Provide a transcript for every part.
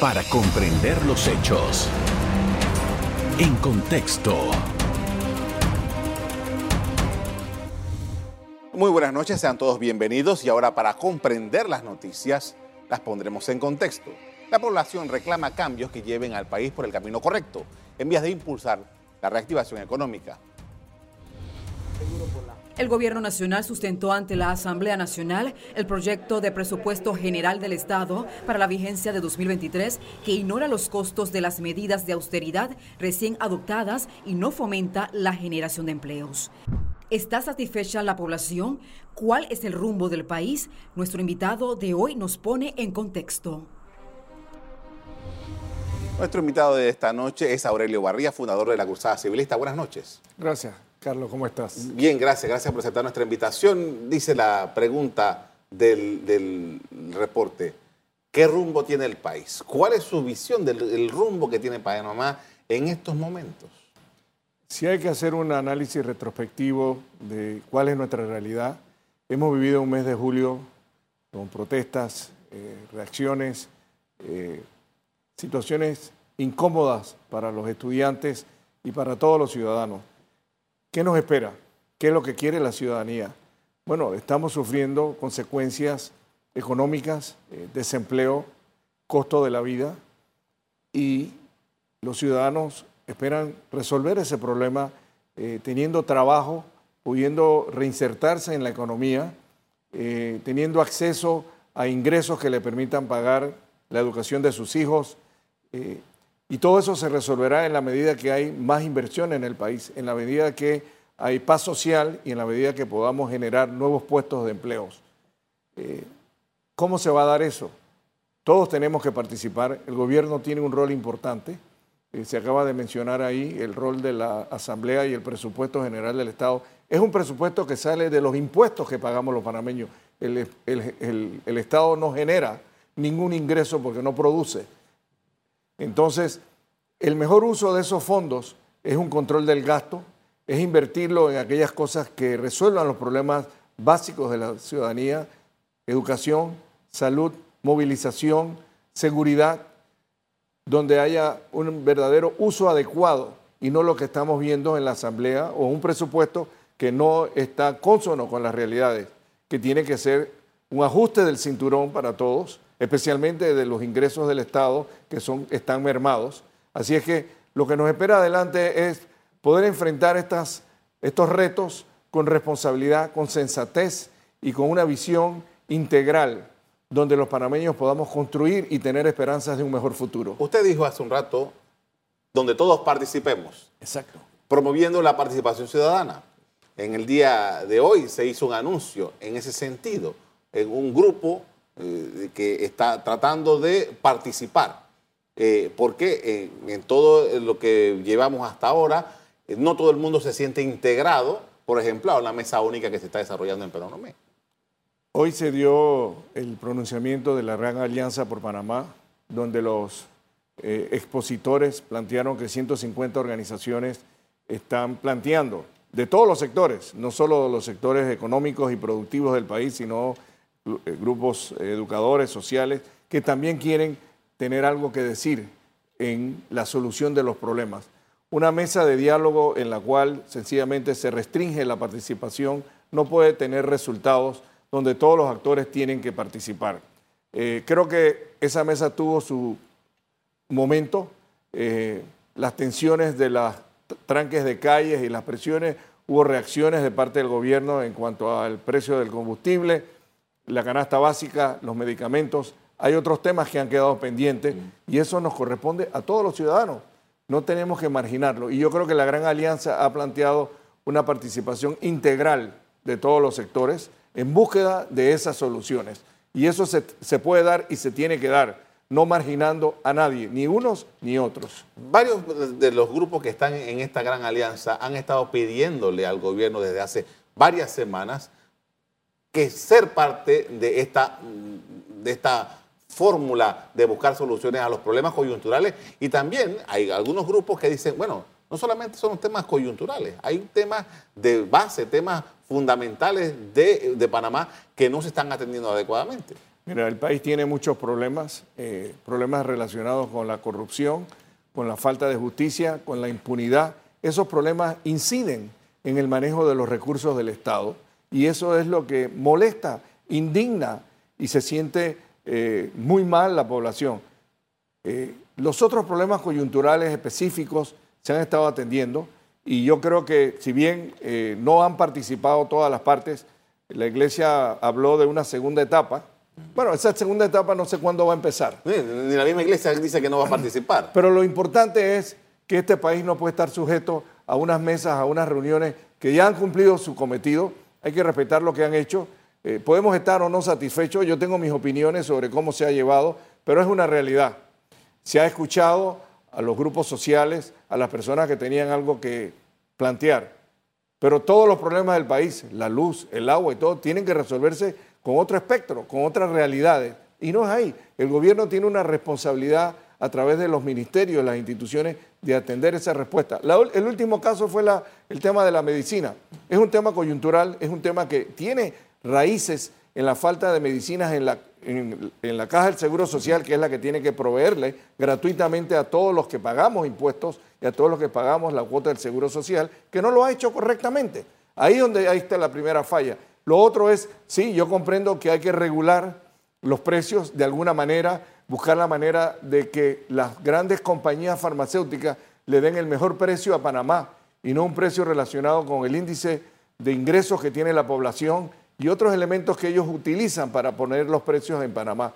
para comprender los hechos. En contexto. Muy buenas noches, sean todos bienvenidos y ahora para comprender las noticias las pondremos en contexto. La población reclama cambios que lleven al país por el camino correcto, en vías de impulsar la reactivación económica. El Gobierno Nacional sustentó ante la Asamblea Nacional el proyecto de presupuesto general del Estado para la vigencia de 2023 que ignora los costos de las medidas de austeridad recién adoptadas y no fomenta la generación de empleos. ¿Está satisfecha la población? ¿Cuál es el rumbo del país? Nuestro invitado de hoy nos pone en contexto. Nuestro invitado de esta noche es Aurelio Barría, fundador de la Cruzada Civilista. Buenas noches. Gracias. Carlos, ¿cómo estás? Bien, gracias. Gracias por aceptar nuestra invitación. Dice la pregunta del, reporte. ¿Qué rumbo tiene el país? ¿Cuál es su visión del, rumbo que tiene Panamá en estos momentos? Si hay que hacer un análisis retrospectivo de cuál es nuestra realidad, hemos vivido un mes de julio con protestas, eh, reacciones, eh, situaciones incómodas para los estudiantes y para todos los ciudadanos. ¿Qué nos espera? ¿Qué es lo que quiere la ciudadanía? Bueno, estamos sufriendo consecuencias económicas, eh, desempleo, costo de la vida y los ciudadanos esperan resolver ese problema eh, teniendo trabajo, pudiendo reinsertarse en la economía, eh, teniendo acceso a ingresos que le permitan pagar la educación de sus hijos. Y todo eso se resolverá en la medida que hay más inversión en el país, en la medida que hay paz social y en la medida que podamos generar nuevos puestos de empleos. Eh, ¿Cómo se va a dar eso? Todos tenemos que participar. El gobierno tiene un rol importante. Eh, se acaba de mencionar ahí el rol de la Asamblea y el presupuesto general del Estado. Es un presupuesto que sale de los impuestos que pagamos los panameños. el, el Estado no genera ningún ingreso porque no produce. Entonces, el mejor uso de esos fondos es un control del gasto, es invertirlo en aquellas cosas que resuelvan los problemas básicos de la ciudadanía, educación, salud, movilización, seguridad, donde haya un verdadero uso adecuado y no lo que estamos viendo en la Asamblea o un presupuesto que no está consono con las realidades, que tiene que ser un ajuste del cinturón para todos, especialmente de los ingresos del Estado que son, están mermados. Así es que lo que nos espera adelante es poder enfrentar estas, estos retos con responsabilidad, con sensatez y con una visión integral donde los panameños podamos construir y tener esperanzas de un mejor futuro. Usted dijo hace un rato, donde todos participemos. Exacto. Promoviendo la participación ciudadana. En el día de hoy se hizo un anuncio en ese sentido, en un grupo eh, que está tratando de participar. Eh, porque eh, en todo lo que llevamos hasta ahora, no todo el mundo se siente integrado, por ejemplo, a una mesa única que se está desarrollando en Peronomé. Hoy se dio el pronunciamiento de la Gran Alianza por Panamá, donde los expositores plantearon que 150 organizaciones están planteando, de todos los sectores, no solo los sectores económicos y productivos del país, sino eh, grupos educadores, sociales, que también quieren tener algo que decir en la solución de los problemas. Una mesa de diálogo en la cual sencillamente se restringe la participación no puede tener resultados donde todos los actores tienen que participar. Eh, creo que esa mesa tuvo su momento. Eh, las tensiones de las tranques de calles y las presiones, hubo reacciones de parte del gobierno en cuanto al precio del combustible la canasta básica, los medicamentos. Hay otros temas que han quedado pendientes y eso nos corresponde a todos los ciudadanos. No tenemos que marginarlo. Y yo creo que la Gran Alianza ha planteado una participación integral de todos los sectores en búsqueda de esas soluciones. Y eso se, se puede dar y se tiene que dar, no marginando a nadie, ni unos ni otros. Varios de los grupos que están en esta Gran Alianza han estado pidiéndole al gobierno desde hace varias semanas que ser parte de esta, de esta fórmula de buscar soluciones a los problemas coyunturales. Y también hay algunos grupos que dicen, bueno, no solamente son temas coyunturales, hay temas de base, temas fundamentales de, Panamá que no se están atendiendo adecuadamente. Mira, el país tiene muchos problemas, eh, problemas relacionados con la corrupción, con la falta de justicia, con la impunidad. Esos problemas inciden en el manejo de los recursos del Estado y eso es lo que molesta, indigna y se siente eh, muy mal la población. Eh, los otros problemas coyunturales específicos se han estado atendiendo y yo creo que si bien eh, no han participado todas las partes, la Iglesia habló de una segunda etapa. Bueno, esa segunda etapa no sé cuándo va a empezar. Ni la misma Iglesia dice que no va a participar. Pero lo importante es que este país no puede estar sujeto a unas mesas, a unas reuniones que ya han cumplido su cometido. Hay que respetar lo que han hecho. Eh, podemos estar o no satisfechos. Yo tengo mis opiniones sobre cómo se ha llevado, pero es una realidad. Se ha escuchado a los grupos sociales, a las personas que tenían algo que plantear. Pero todos los problemas del país, la luz, el agua y todo, tienen que resolverse con otro espectro, con otras realidades. Y no es ahí. El gobierno tiene una responsabilidad a través de los ministerios, las instituciones, de atender esa respuesta. el último caso fue el tema de la medicina. Es un tema coyuntural, es un tema que tiene raíces en la falta de medicinas en la en, la caja del Seguro Social, que es la que tiene que proveerle gratuitamente a todos los que pagamos impuestos y a todos los que pagamos la cuota del Seguro Social, que no lo ha hecho correctamente. Ahí donde ahí está la primera falla. Lo otro es, sí, yo comprendo que hay que regular los precios de alguna manera, buscar la manera de que las grandes compañías farmacéuticas le den el mejor precio a Panamá y no un precio relacionado con el índice de ingresos que tiene la población y otros elementos que ellos utilizan para poner los precios en Panamá.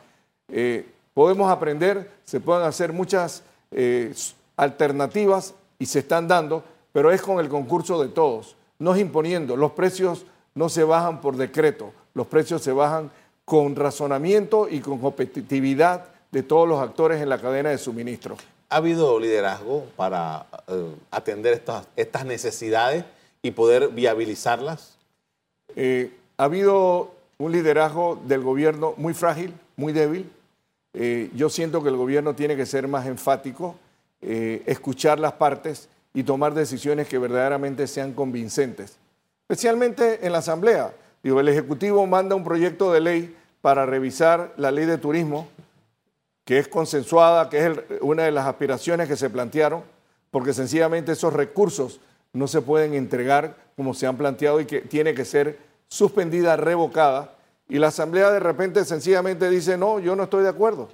Eh, podemos aprender, se pueden hacer muchas eh, alternativas y se están dando, pero es con el concurso de todos, no es imponiendo. Los precios no se bajan por decreto, los precios se bajan con razonamiento y con competitividad de todos los actores en la cadena de suministro. ¿Ha habido liderazgo para eh, atender estas, estas necesidades y poder viabilizarlas? ha habido un liderazgo del gobierno muy frágil, muy débil. Eh, yo siento que el gobierno tiene que ser más enfático, eh, escuchar las partes y tomar decisiones que verdaderamente sean convincentes, especialmente en la Asamblea. Digo, el Ejecutivo manda un proyecto de ley para revisar la ley de turismo, que es consensuada, que es una de las aspiraciones que se plantearon, porque sencillamente esos recursos no se pueden entregar como se han planteado y que tiene que ser suspendida, revocada, y la Asamblea de repente sencillamente dice, no, yo no estoy de acuerdo,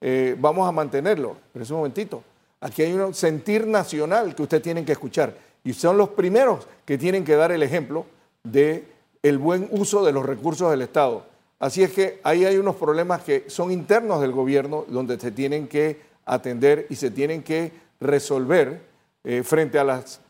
eh, vamos a mantenerlo. Pero es un momentito, aquí hay un sentir nacional que ustedes tienen que escuchar, y son los primeros que tienen que dar el ejemplo de el buen uso de los recursos del Estado. Así es que ahí hay unos problemas que son internos del gobierno, donde se tienen que atender y se tienen que resolver eh, frente a las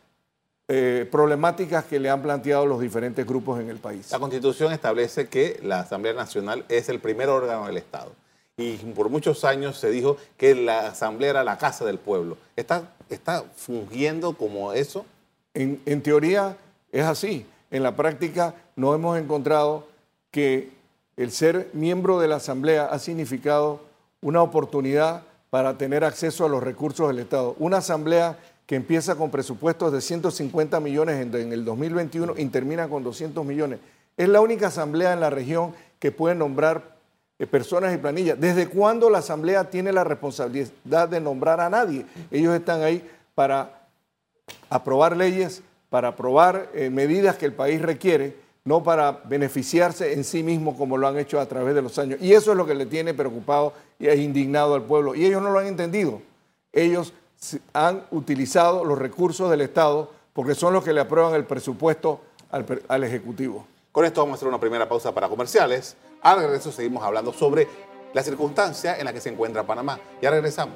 eh, problemáticas que le han planteado los diferentes grupos en el país. La Constitución establece que la Asamblea Nacional es el primer órgano del Estado. Y por muchos años se dijo que la Asamblea era la casa del pueblo. ¿Está, está fungiendo como eso? En, en teoría es así. En la práctica no hemos encontrado que el ser miembro de la Asamblea ha significado una oportunidad para tener acceso a los recursos del Estado. Una Asamblea que empieza con presupuestos de 150 millones en, el 2021 y termina con 200 millones. Es la única asamblea en la región que puede nombrar eh, personas y planillas. ¿Desde cuándo la asamblea tiene la responsabilidad de nombrar a nadie? Ellos están ahí para aprobar leyes, para aprobar eh, medidas que el país requiere, no para beneficiarse en sí mismo como lo han hecho a través de los años. Y eso es lo que le tiene preocupado y indignado al pueblo. Y ellos no lo han entendido. Ellos han utilizado los recursos del Estado porque son los que le aprueban el presupuesto al, Ejecutivo. Con esto vamos a hacer una primera pausa para comerciales. Al regreso seguimos hablando sobre la circunstancia en la que se encuentra Panamá. Ya regresamos.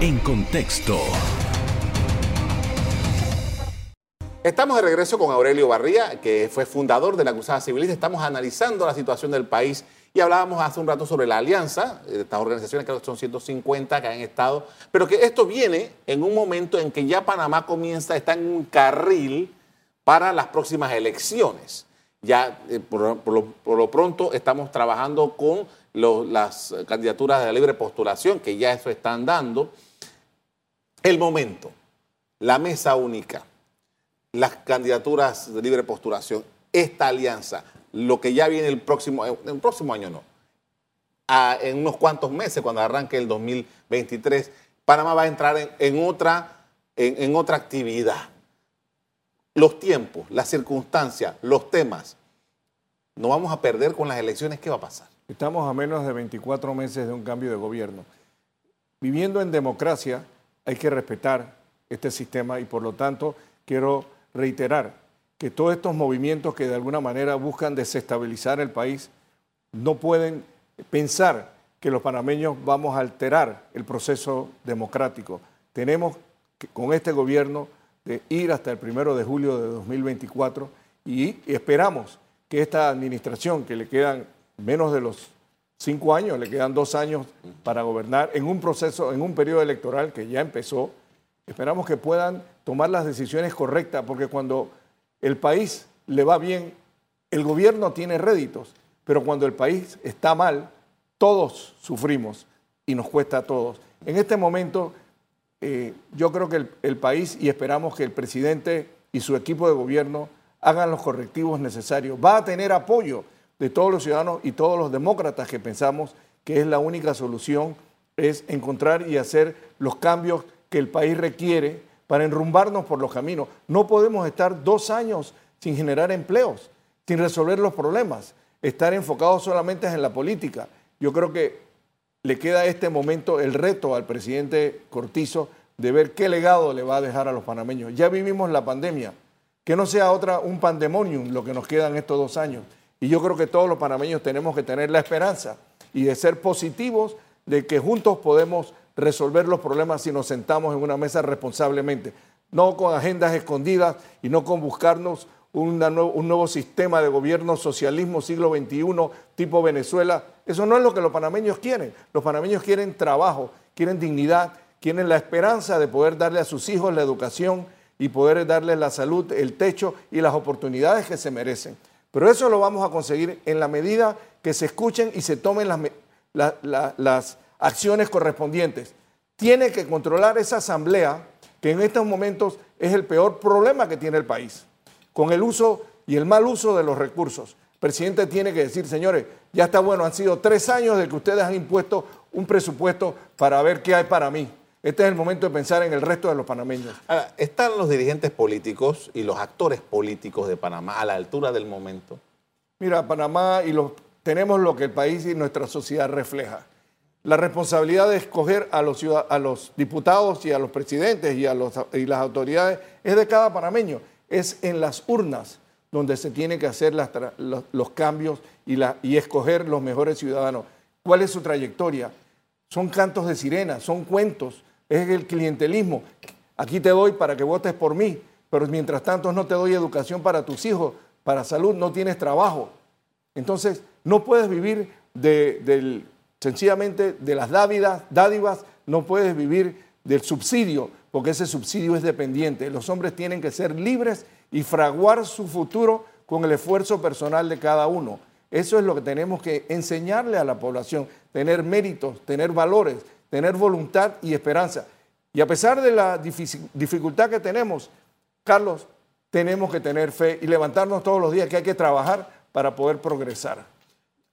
En contexto. Estamos de regreso con Aurelio Barría, que fue fundador de la Cruzada Civilista. Estamos analizando la situación del país y hablábamos hace un rato sobre la alianza, de estas organizaciones, que son 150 que han estado, pero que esto viene en un momento en que ya Panamá comienza, está en un carril para las próximas elecciones. Ya eh, por, lo, pronto estamos trabajando con las candidaturas de la libre postulación, que ya eso están dando. El momento, la mesa única, las candidaturas de libre postulación, esta alianza, lo que ya viene el próximo, el próximo año no, en unos cuantos meses, cuando arranque el 2023, Panamá va a entrar en, otra, en, otra actividad. Los tiempos, las circunstancias, los temas, no vamos a perder con las elecciones, ¿qué va a pasar? Estamos a menos de 24 meses de un cambio de gobierno. Viviendo en democracia hay que respetar este sistema y por lo tanto quiero reiterar que todos estos movimientos que de alguna manera buscan desestabilizar el país no pueden pensar que los panameños vamos a alterar el proceso democrático. Tenemos con este gobierno de ir hasta el primero de julio de 2024 y esperamos que esta administración, que le quedan menos de los cinco años, le quedan dos años para gobernar en un proceso, en un periodo electoral que ya empezó, esperamos que puedan tomar las decisiones correctas, porque cuando el país le va bien, el gobierno tiene réditos pero cuando el país está mal, todos sufrimos y nos cuesta a todos. En este momento, eh, yo creo que el, país, y esperamos que el presidente y su equipo de gobierno hagan los correctivos necesarios. Va a tener apoyo de todos los ciudadanos y todos los demócratas que pensamos que es la única solución, es encontrar y hacer los cambios que el país requiere para enrumbarnos por los caminos. No podemos estar dos años sin generar empleos, sin resolver los problemas estar enfocados solamente en la política. Yo creo que le queda este momento el reto al presidente Cortizo de ver qué legado le va a dejar a los panameños. Ya vivimos la pandemia, que no sea otra un pandemonium lo que nos queda en estos dos años. Y yo creo que todos los panameños tenemos que tener la esperanza y de ser positivos de que juntos podemos resolver los problemas si nos sentamos en una mesa responsablemente, no con agendas escondidas y no con buscarnos un nuevo sistema de gobierno socialismo siglo XXI tipo Venezuela. Eso no es lo que los panameños quieren. Los panameños quieren trabajo, quieren dignidad, quieren la esperanza de poder darle a sus hijos la educación y poder darles la salud, el techo y las oportunidades que se merecen. Pero eso lo vamos a conseguir en la medida que se escuchen y se tomen las, las acciones correspondientes. Tiene que controlar esa asamblea que en estos momentos es el peor problema que tiene el país con el uso y el mal uso de los recursos. El presidente tiene que decir, señores, ya está bueno, han sido tres años de que ustedes han impuesto un presupuesto para ver qué hay para mí. Este es el momento de pensar en el resto de los panameños. Ahora, ¿están los dirigentes políticos y los actores políticos de Panamá a la altura del momento? Mira, Panamá y los, tenemos lo que el país y nuestra sociedad refleja. La responsabilidad de escoger a los, a los diputados y a los presidentes y a las autoridades es de cada panameño es en las urnas donde se tienen que hacer los, cambios y, escoger los mejores ciudadanos. ¿Cuál es su trayectoria? Son cantos de sirena, son cuentos, es el clientelismo. Aquí te doy para que votes por mí, pero mientras tanto no te doy educación para tus hijos, para salud, no tienes trabajo. Entonces, no puedes vivir de, sencillamente de las dádivas, no puedes vivir del subsidio, porque ese subsidio es dependiente. Los hombres tienen que ser libres y fraguar su futuro con el esfuerzo personal de cada uno. Eso es lo que tenemos que enseñarle a la población, tener méritos, tener valores, tener voluntad y esperanza. Y a pesar de la dificultad que tenemos, Carlos, tenemos que tener fe y levantarnos todos los días que hay que trabajar para poder progresar.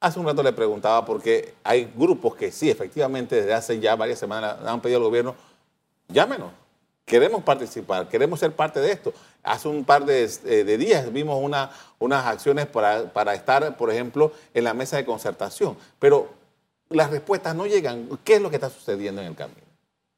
Hace un rato le preguntaba porque hay grupos que sí, efectivamente, desde hace ya varias semanas han pedido al gobierno, llámenos, queremos participar, queremos ser parte de esto. Hace un par de, eh, días vimos unas acciones para, estar, por ejemplo, en la mesa de concertación, pero las respuestas no llegan. ¿Qué es lo que está sucediendo en el camino?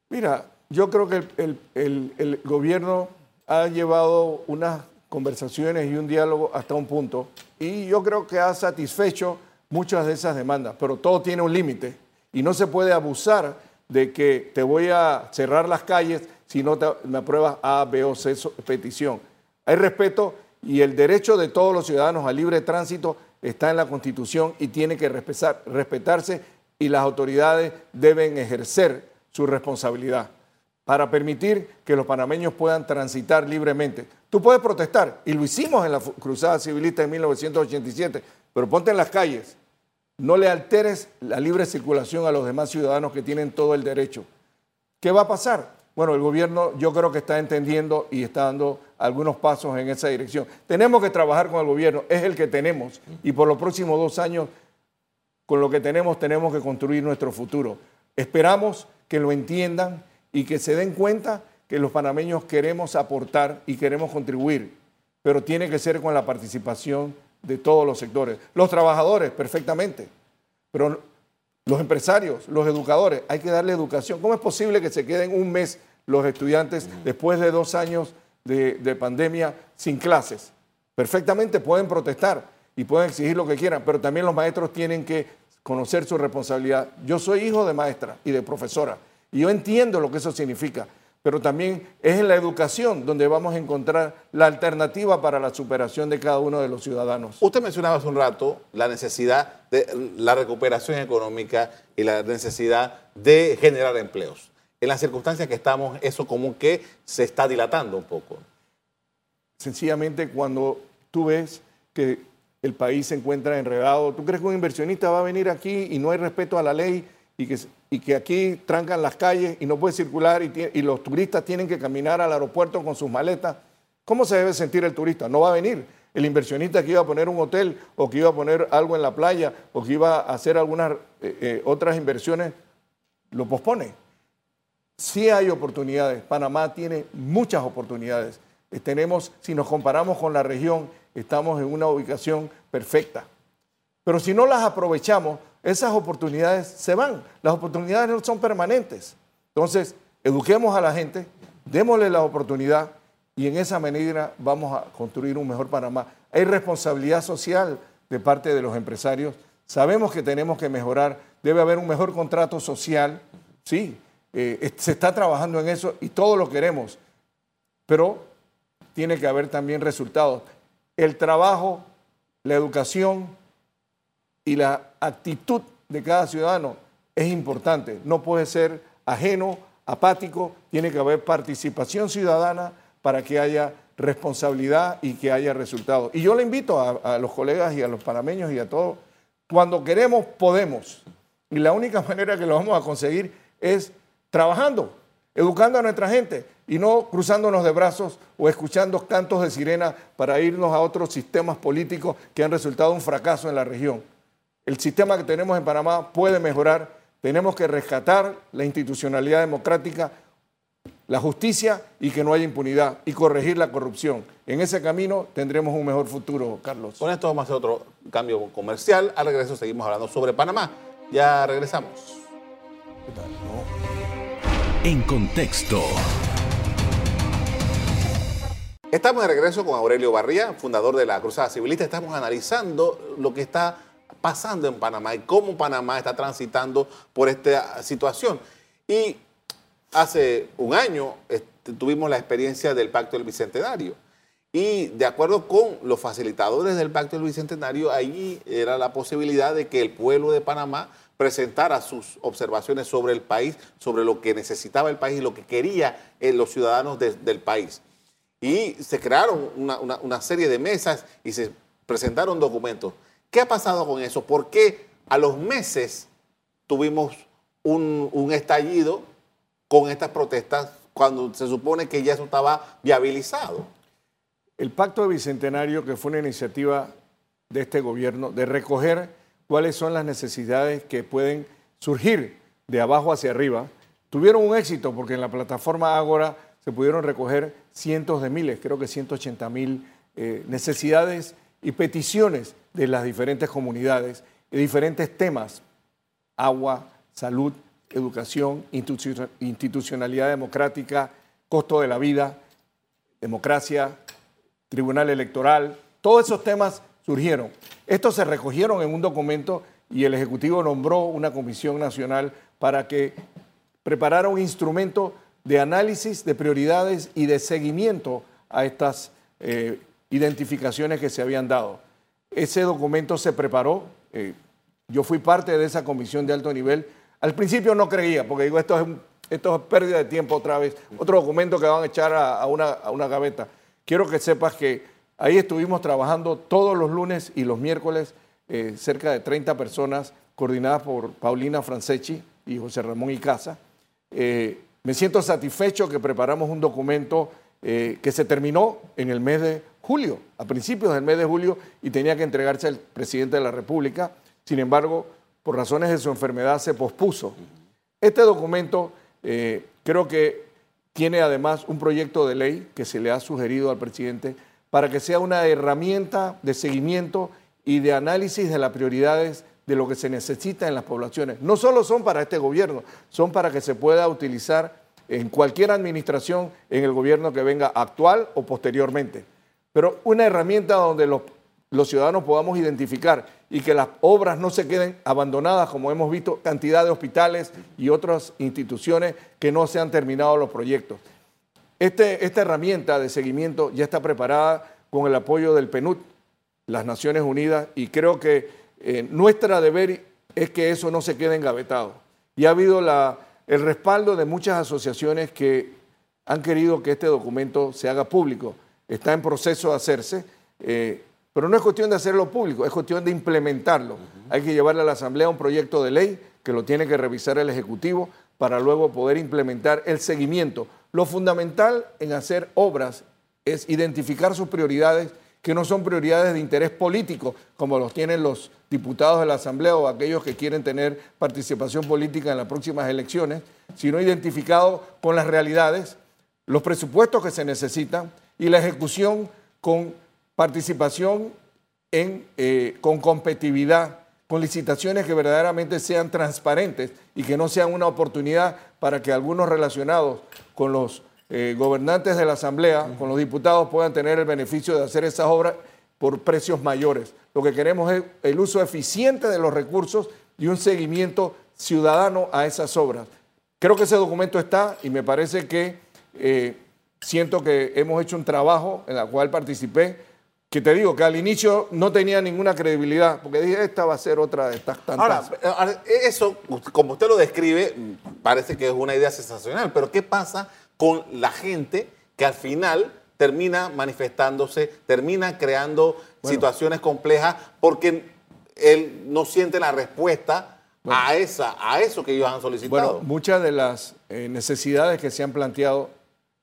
Mira, yo creo que el, el gobierno ha llevado unas conversaciones y un diálogo hasta un punto y yo creo que ha satisfecho muchas de esas demandas, pero todo tiene un límite y no se puede abusar de que te voy a cerrar las calles si no me apruebas A, B o C petición. Hay respeto y el derecho de todos los ciudadanos al libre tránsito está en la Constitución y tiene que respetarse y las autoridades deben ejercer su responsabilidad para permitir que los panameños puedan transitar libremente. Tú puedes protestar, y lo hicimos en la Cruzada Civilista en 1987, pero ponte en las calles, no le alteres la libre circulación a los demás ciudadanos que tienen todo el derecho. ¿Qué va a pasar? Bueno, el gobierno yo creo que está entendiendo y está dando algunos pasos en esa dirección. Tenemos que trabajar con el gobierno, es el que tenemos y por los próximos dos años, con lo que tenemos, tenemos que construir nuestro futuro. Esperamos que lo entiendan y que se den cuenta que los panameños queremos aportar y queremos contribuir, pero tiene que ser con la participación de todos los sectores. Los trabajadores, perfectamente, pero los empresarios, los educadores, hay que darle educación. ¿Cómo es posible que se queden un mes los estudiantes después de dos años de, de pandemia sin clases? Perfectamente pueden protestar y pueden exigir lo que quieran, pero también los maestros tienen que conocer su responsabilidad. Yo soy hijo de maestra y de profesora y yo entiendo lo que eso significa pero también es en la educación donde vamos a encontrar la alternativa para la superación de cada uno de los ciudadanos. Usted mencionaba hace un rato la necesidad de la recuperación económica y la necesidad de generar empleos. En las circunstancias que estamos, eso como que se está dilatando un poco. Sencillamente cuando tú ves que el país se encuentra enredado, ¿tú crees que un inversionista va a venir aquí y no hay respeto a la ley y que, y que aquí trancan las calles y no puede circular y, los turistas tienen que caminar al aeropuerto con sus maletas, ¿cómo se debe sentir el turista? No va a venir. El inversionista que iba a poner un hotel o que iba a poner algo en la playa o que iba a hacer algunas eh, eh, otras inversiones, lo pospone. Sí hay oportunidades. Panamá tiene muchas oportunidades. Eh, tenemos, si nos comparamos con la región, estamos en una ubicación perfecta. Pero si no las aprovechamos, esas oportunidades se van. Las oportunidades no son permanentes. Entonces, eduquemos a la gente, démosle la oportunidad y en esa medida vamos a construir un mejor Panamá. Hay responsabilidad social de parte de los empresarios. Sabemos que tenemos que mejorar, debe haber un mejor contrato social. Sí, eh, se está trabajando en eso y todos lo queremos, pero tiene que haber también resultados. El trabajo, la educación, y la actitud de cada ciudadano es importante. No puede ser ajeno, apático, tiene que haber participación ciudadana para que haya responsabilidad y que haya resultados. Y yo le invito a, los colegas y a los panameños y a todos, cuando queremos, podemos. Y la única manera que lo vamos a conseguir es trabajando, educando a nuestra gente y no cruzándonos de brazos o escuchando cantos de sirena para irnos a otros sistemas políticos que han resultado un fracaso en la región. El sistema que tenemos en Panamá puede mejorar. Tenemos que rescatar la institucionalidad democrática, la justicia y que no haya impunidad y corregir la corrupción. En ese camino tendremos un mejor futuro, Carlos. Con esto vamos a hacer otro cambio comercial. Al regreso seguimos hablando sobre Panamá. Ya regresamos. En contexto. Estamos de regreso con Aurelio Barría, fundador de la Cruzada Civilista. Estamos analizando lo que está pasando en Panamá y cómo Panamá está transitando por esta situación. Y hace un año este, tuvimos la experiencia del Pacto del Bicentenario. Y de acuerdo con los facilitadores del Pacto del Bicentenario, ahí era la posibilidad de que el pueblo de Panamá presentara sus observaciones sobre el país, sobre lo que necesitaba el país y lo que quería eh, los ciudadanos de, del país. Y se crearon una serie de mesas y se presentaron documentos. ¿Qué ha pasado con eso? ¿Por qué a los meses tuvimos un, estallido con estas protestas cuando se supone que ya eso estaba viabilizado? El Pacto de Bicentenario, que fue una iniciativa de este gobierno, de recoger cuáles son las necesidades que pueden surgir de abajo hacia arriba, tuvieron un éxito porque en la plataforma Ágora se pudieron recoger cientos de miles, creo que 180 mil eh, necesidades y peticiones de las diferentes comunidades y diferentes temas, agua, salud, educación, institucionalidad democrática, costo de la vida, democracia, tribunal electoral, todos esos temas surgieron. Estos se recogieron en un documento y el Ejecutivo nombró una comisión nacional para que preparara un instrumento de análisis de prioridades y de seguimiento a estas eh, identificaciones que se habían dado. Ese documento se preparó, eh, yo fui parte de esa comisión de alto nivel. Al principio no creía, porque digo, esto es, esto es pérdida de tiempo otra vez, otro documento que van a echar a, a, una, a una gaveta. Quiero que sepas que ahí estuvimos trabajando todos los lunes y los miércoles, eh, cerca de 30 personas, coordinadas por Paulina Franceschi y José Ramón Icaza. Eh, me siento satisfecho que preparamos un documento eh, que se terminó en el mes de julio, a principios del mes de julio, y tenía que entregarse al presidente de la República. Sin embargo, por razones de su enfermedad se pospuso. Este documento eh, creo que tiene además un proyecto de ley que se le ha sugerido al presidente para que sea una herramienta de seguimiento y de análisis de las prioridades de lo que se necesita en las poblaciones. No solo son para este gobierno, son para que se pueda utilizar en cualquier administración en el gobierno que venga actual o posteriormente. Pero una herramienta donde los, ciudadanos podamos identificar y que las obras no se queden abandonadas, como hemos visto, cantidad de hospitales y otras instituciones que no se han terminado los proyectos. Este, esta herramienta de seguimiento ya está preparada con el apoyo del PNUD, las Naciones Unidas, y creo que eh, nuestra deber es que eso no se quede engavetado. Y ha habido el respaldo de muchas asociaciones que han querido que este documento se haga público. Está en proceso de hacerse, eh, pero no es cuestión de hacerlo público, es cuestión de implementarlo. Hay que llevarle a la Asamblea un proyecto de ley que lo tiene que revisar el Ejecutivo para luego poder implementar el seguimiento. Lo fundamental en hacer obras es identificar sus prioridades, que no son prioridades de interés político, como los tienen los diputados de la Asamblea o aquellos que quieren tener participación política en las próximas elecciones, sino identificado con las realidades, los presupuestos que se necesitan y la ejecución con participación en, eh, con competitividad, con licitaciones que verdaderamente sean transparentes y que no sean una oportunidad para que algunos relacionados con los eh, gobernantes de la Asamblea, con los diputados, puedan tener el beneficio de hacer esas obras por precios mayores. Lo que queremos es el uso eficiente de los recursos y un seguimiento ciudadano a esas obras. Creo que ese documento está y me parece que eh, siento que hemos hecho un trabajo en el cual participé, que te digo que al inicio no tenía ninguna credibilidad, porque dije, esta va a ser otra de estas tantas. Ahora, eso, como usted lo describe, parece que es una idea sensacional, pero ¿qué pasa con la gente que al final termina manifestándose, termina creando situaciones complejas porque él no siente la respuesta a, esa, a eso que ellos han solicitado. Bueno, muchas de las eh, necesidades que se han planteado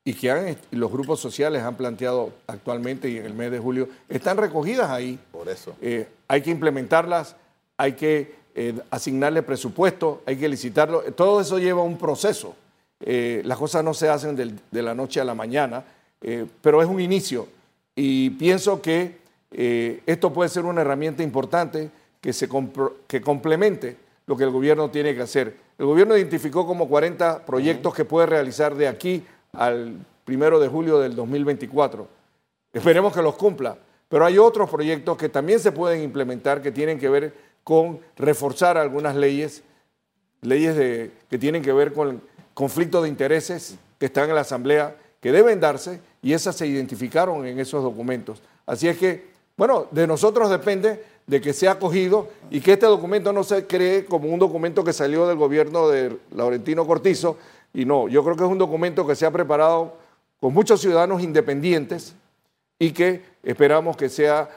y que han, los grupos sociales han planteado actualmente y en el mes de julio están recogidas ahí. Por eso. Eh, hay que implementarlas, hay que eh, asignarle presupuesto, hay que licitarlo. Todo eso lleva un proceso. las cosas no se hacen de la noche a la mañana eh, pero es un inicio y pienso que eh, esto puede ser una herramienta importante que, se que complemente lo que el gobierno tiene que hacer. El gobierno identificó como 40 proyectos que puede realizar de aquí al primero de julio del 2024. Esperemos que los cumpla, pero hay otros proyectos que también se pueden implementar que tienen que ver con reforzar algunas leyes, leyes de, que tienen que ver con conflictos de intereses que están en la Asamblea, que deben darse y esas se identificaron en esos documentos. Así es que, bueno, de nosotros depende de que sea acogido y que este documento no se cree como un documento que salió del gobierno de Laurentino Cortizo, y no, yo creo que es un documento que se ha preparado con muchos ciudadanos independientes y que esperamos que sea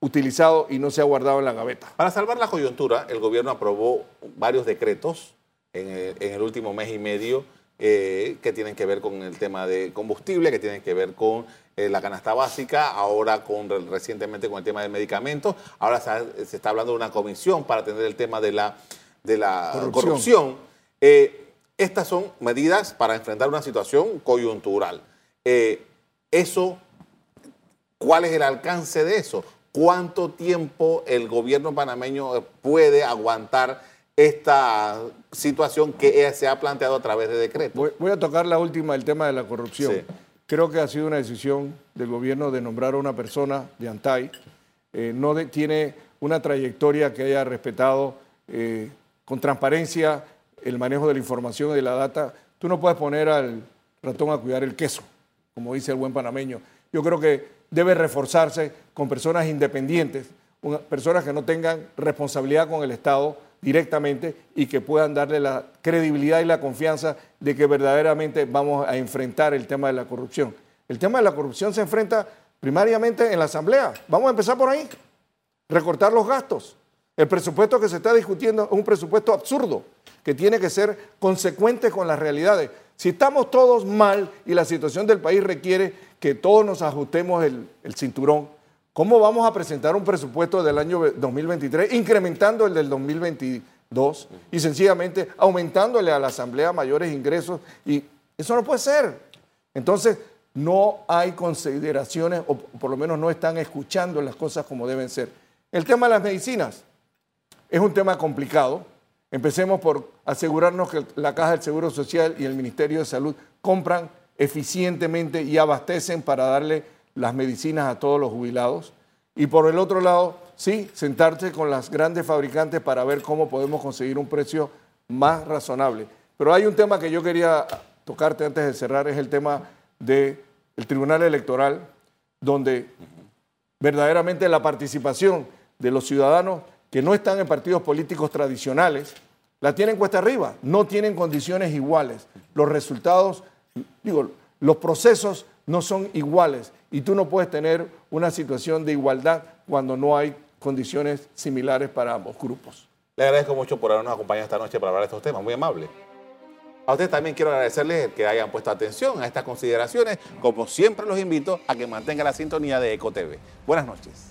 utilizado y no sea guardado en la gaveta. Para salvar la coyuntura, el gobierno aprobó varios decretos en el, en el último mes y medio eh, que tienen que ver con el tema de combustible, que tienen que ver con eh, la canasta básica, ahora con recientemente con el tema de medicamentos, ahora se, está hablando de una comisión para atender el tema de la, de la corrupción. Eh, estas son medidas para enfrentar una situación coyuntural. eso, ¿cuál es el alcance de eso? ¿Cuánto tiempo el gobierno panameño puede aguantar esta situación que se ha planteado a través de decreto. Voy, a tocar la última, el tema de la corrupción. Creo que ha sido una decisión del gobierno de nombrar a una persona de Antay. Eh, no tiene una trayectoria que haya respetado eh, con transparencia el manejo de la información y de la data. Tú no puedes poner al ratón a cuidar el queso, como dice el buen panameño. Yo creo que debe reforzarse con personas independientes, personas que no tengan responsabilidad con el Estado directamente y que puedan darle la credibilidad y la confianza de que verdaderamente vamos a enfrentar el tema de la corrupción. El tema de la corrupción se enfrenta primariamente en la Asamblea. Vamos a empezar por ahí. Recortar los gastos. El presupuesto que se está discutiendo es un presupuesto absurdo, que tiene que ser consecuente con las realidades. Si estamos todos mal y la situación del país requiere que todos nos ajustemos el, el cinturón, ¿cómo vamos a presentar un presupuesto del año 2023 incrementando el del 2022 y sencillamente aumentándole a la Asamblea mayores ingresos? Y eso no puede ser. Entonces, no hay consideraciones, o por lo menos no están escuchando las cosas como deben ser. El tema de las medicinas es un tema complicado. Empecemos por asegurarnos que la Caja del Seguro Social y el Ministerio de Salud compran eficientemente y abastecen para darle las medicinas a todos los jubilados. Y por el otro lado, sí, sentarse con las grandes fabricantes para ver cómo podemos conseguir un precio más razonable. Pero hay un tema que yo quería tocarte antes de cerrar, es el tema del Tribunal Electoral, donde verdaderamente la participación de los ciudadanos que no están en partidos políticos tradicionales, la tienen cuesta arriba, no tienen condiciones iguales. Los resultados, digo, los procesos no son iguales y tú no puedes tener una situación de igualdad cuando no hay condiciones similares para ambos grupos. Le agradezco mucho por habernos acompañado esta noche para hablar de estos temas, muy amable. A ustedes también quiero agradecerles que hayan puesto atención a estas consideraciones. Como siempre los invito a que mantengan la sintonía de EcoTV. Buenas noches.